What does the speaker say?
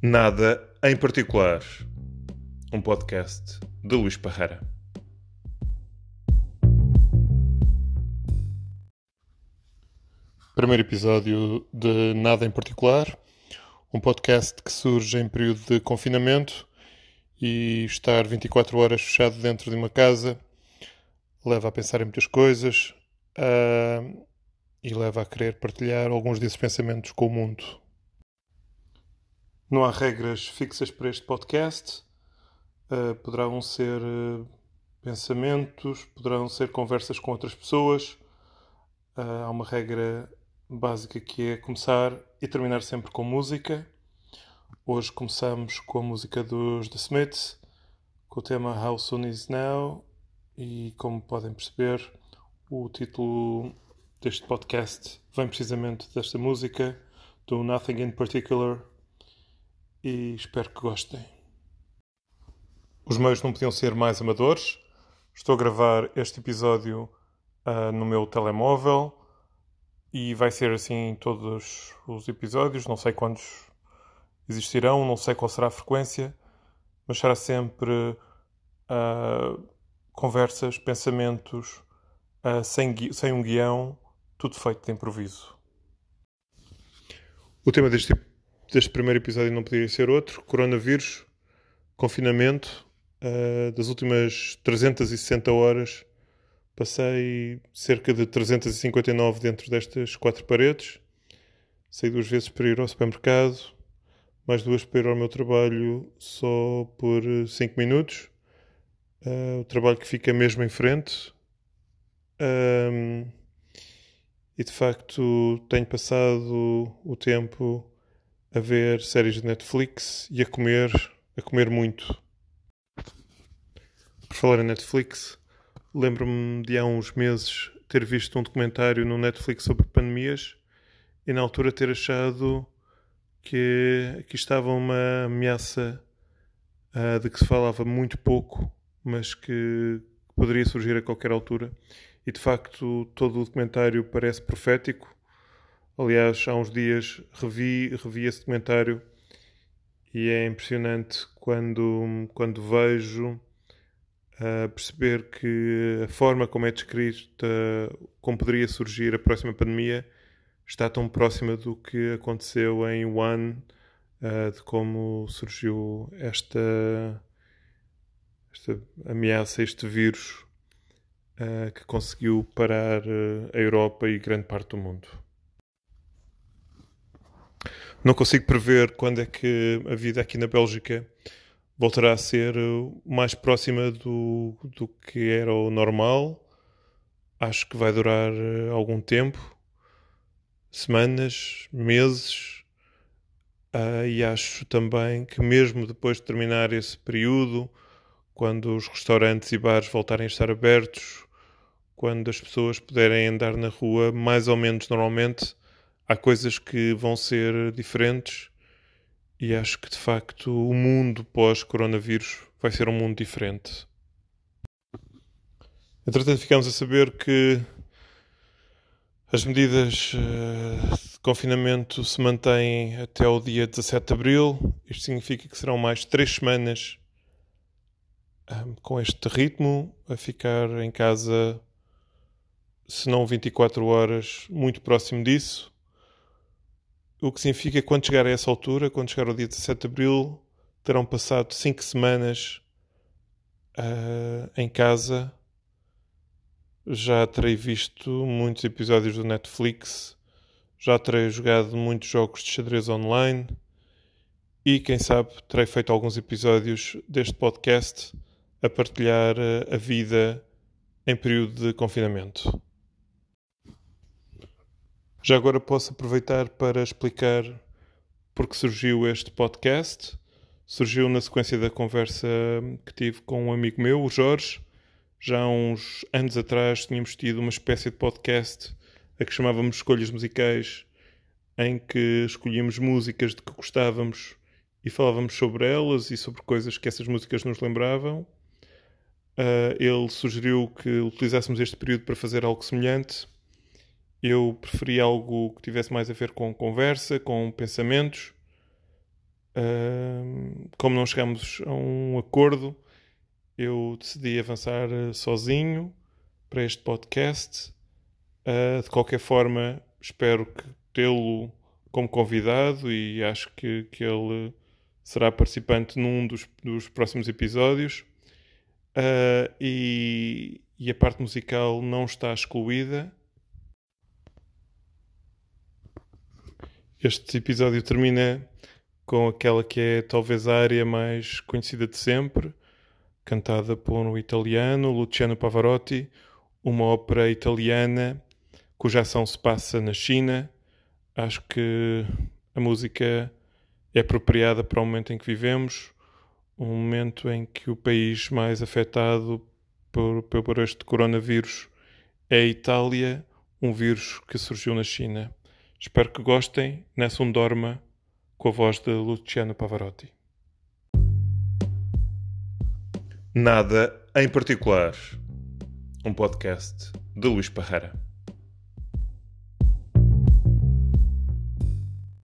Nada em particular. Um podcast de Luís Parreira. Primeiro episódio de Nada em particular. Um podcast que surge em período de confinamento e estar 24 horas fechado dentro de uma casa leva a pensar em muitas coisas uh, e leva a querer partilhar alguns desses pensamentos com o mundo. Não há regras fixas para este podcast. Uh, poderão ser uh, pensamentos, poderão ser conversas com outras pessoas. Uh, há uma regra básica que é começar e terminar sempre com música. Hoje começamos com a música dos The Smiths, com o tema How Soon Is Now, e como podem perceber, o título deste podcast vem precisamente desta música, do Nothing in Particular, e espero que gostem. Os meios não podiam ser mais amadores. Estou a gravar este episódio uh, no meu telemóvel e vai ser assim todos os episódios. Não sei quantos existirão, não sei qual será a frequência, mas será sempre uh, conversas, pensamentos, uh, sem, sem um guião, tudo feito de improviso. O tema deste deste primeiro episódio não poderia ser outro: coronavírus, confinamento. Uh, das últimas 360 horas, passei cerca de 359 dentro destas quatro paredes. Saí duas vezes para ir ao supermercado, mais duas para ir ao meu trabalho só por 5 minutos. Uh, o trabalho que fica mesmo em frente. Um, e de facto tenho passado o tempo a ver séries de Netflix e a comer, a comer muito. Por falar em Netflix, lembro-me de há uns meses ter visto um documentário no Netflix sobre pandemias e na altura ter achado que aqui estava uma ameaça uh, de que se falava muito pouco, mas que poderia surgir a qualquer altura. E de facto, todo o documentário parece profético Aliás, há uns dias revi, revi esse documentário e é impressionante quando, quando vejo uh, perceber que a forma como é descrita, como poderia surgir a próxima pandemia, está tão próxima do que aconteceu em Wuhan, uh, de como surgiu esta, esta ameaça, este vírus uh, que conseguiu parar a Europa e grande parte do mundo. Não consigo prever quando é que a vida aqui na Bélgica voltará a ser uh, mais próxima do, do que era o normal. Acho que vai durar uh, algum tempo semanas, meses. Uh, e acho também que, mesmo depois de terminar esse período, quando os restaurantes e bares voltarem a estar abertos, quando as pessoas puderem andar na rua mais ou menos normalmente, há coisas que vão ser diferentes e acho que de facto o mundo pós-coronavírus vai ser um mundo diferente. Entretanto, ficamos a saber que as medidas eh, de confinamento se mantêm até o dia 17 de abril. Isto significa que serão mais três semanas com este ritmo, a ficar em casa, se não 24 horas, muito próximo disso. O que significa que quando chegar a essa altura, quando chegar ao dia 17 de Abril, terão passado 5 semanas uh, em casa. Já terei visto muitos episódios do Netflix, já terei jogado muitos jogos de xadrez online e, quem sabe, terei feito alguns episódios deste podcast a partilhar ah, a vida em período de confinamento. Já agora posso aproveitar para explicar porque surgiu este podcast. Surgiu na sequência da conversa que tive com um amigo meu, o Jorge. Já há uns anos atrás tínhamos tido uma espécie de podcast a que chamávamos Escolhas Musicais, em que escolhíamos músicas de que gostávamos e falávamos sobre elas e sobre coisas que essas músicas nos lembravam. Uh, ele sugeriu que utilizássemos este período para fazer algo semelhante eu preferi algo que tivesse mais a ver com conversa, com pensamentos. Uh, como não chegamos a um acordo, eu decidi avançar uh, sozinho para este podcast. Uh, de qualquer forma, espero que tê-lo como convidado e acho que, que ele será participante num dos, dos próximos episódios. Uh, e, e, a parte musical não está excluída. Este episódio termina com aquela que é talvez a área mais conhecida de sempre, cantada por um italiano, Luciano Pavarotti, uma ópera italiana cuja ação se passa na China. Acho que a música é apropriada para o momento em que vivemos, um momento em que o país mais afetado por, por este coronavírus é a Itália, um vírus que surgiu na China. Espero que gostem. Nessun Dorma, com a voz de Luciano Pavarotti. Nada em particular. Um podcast de Luís Parreira.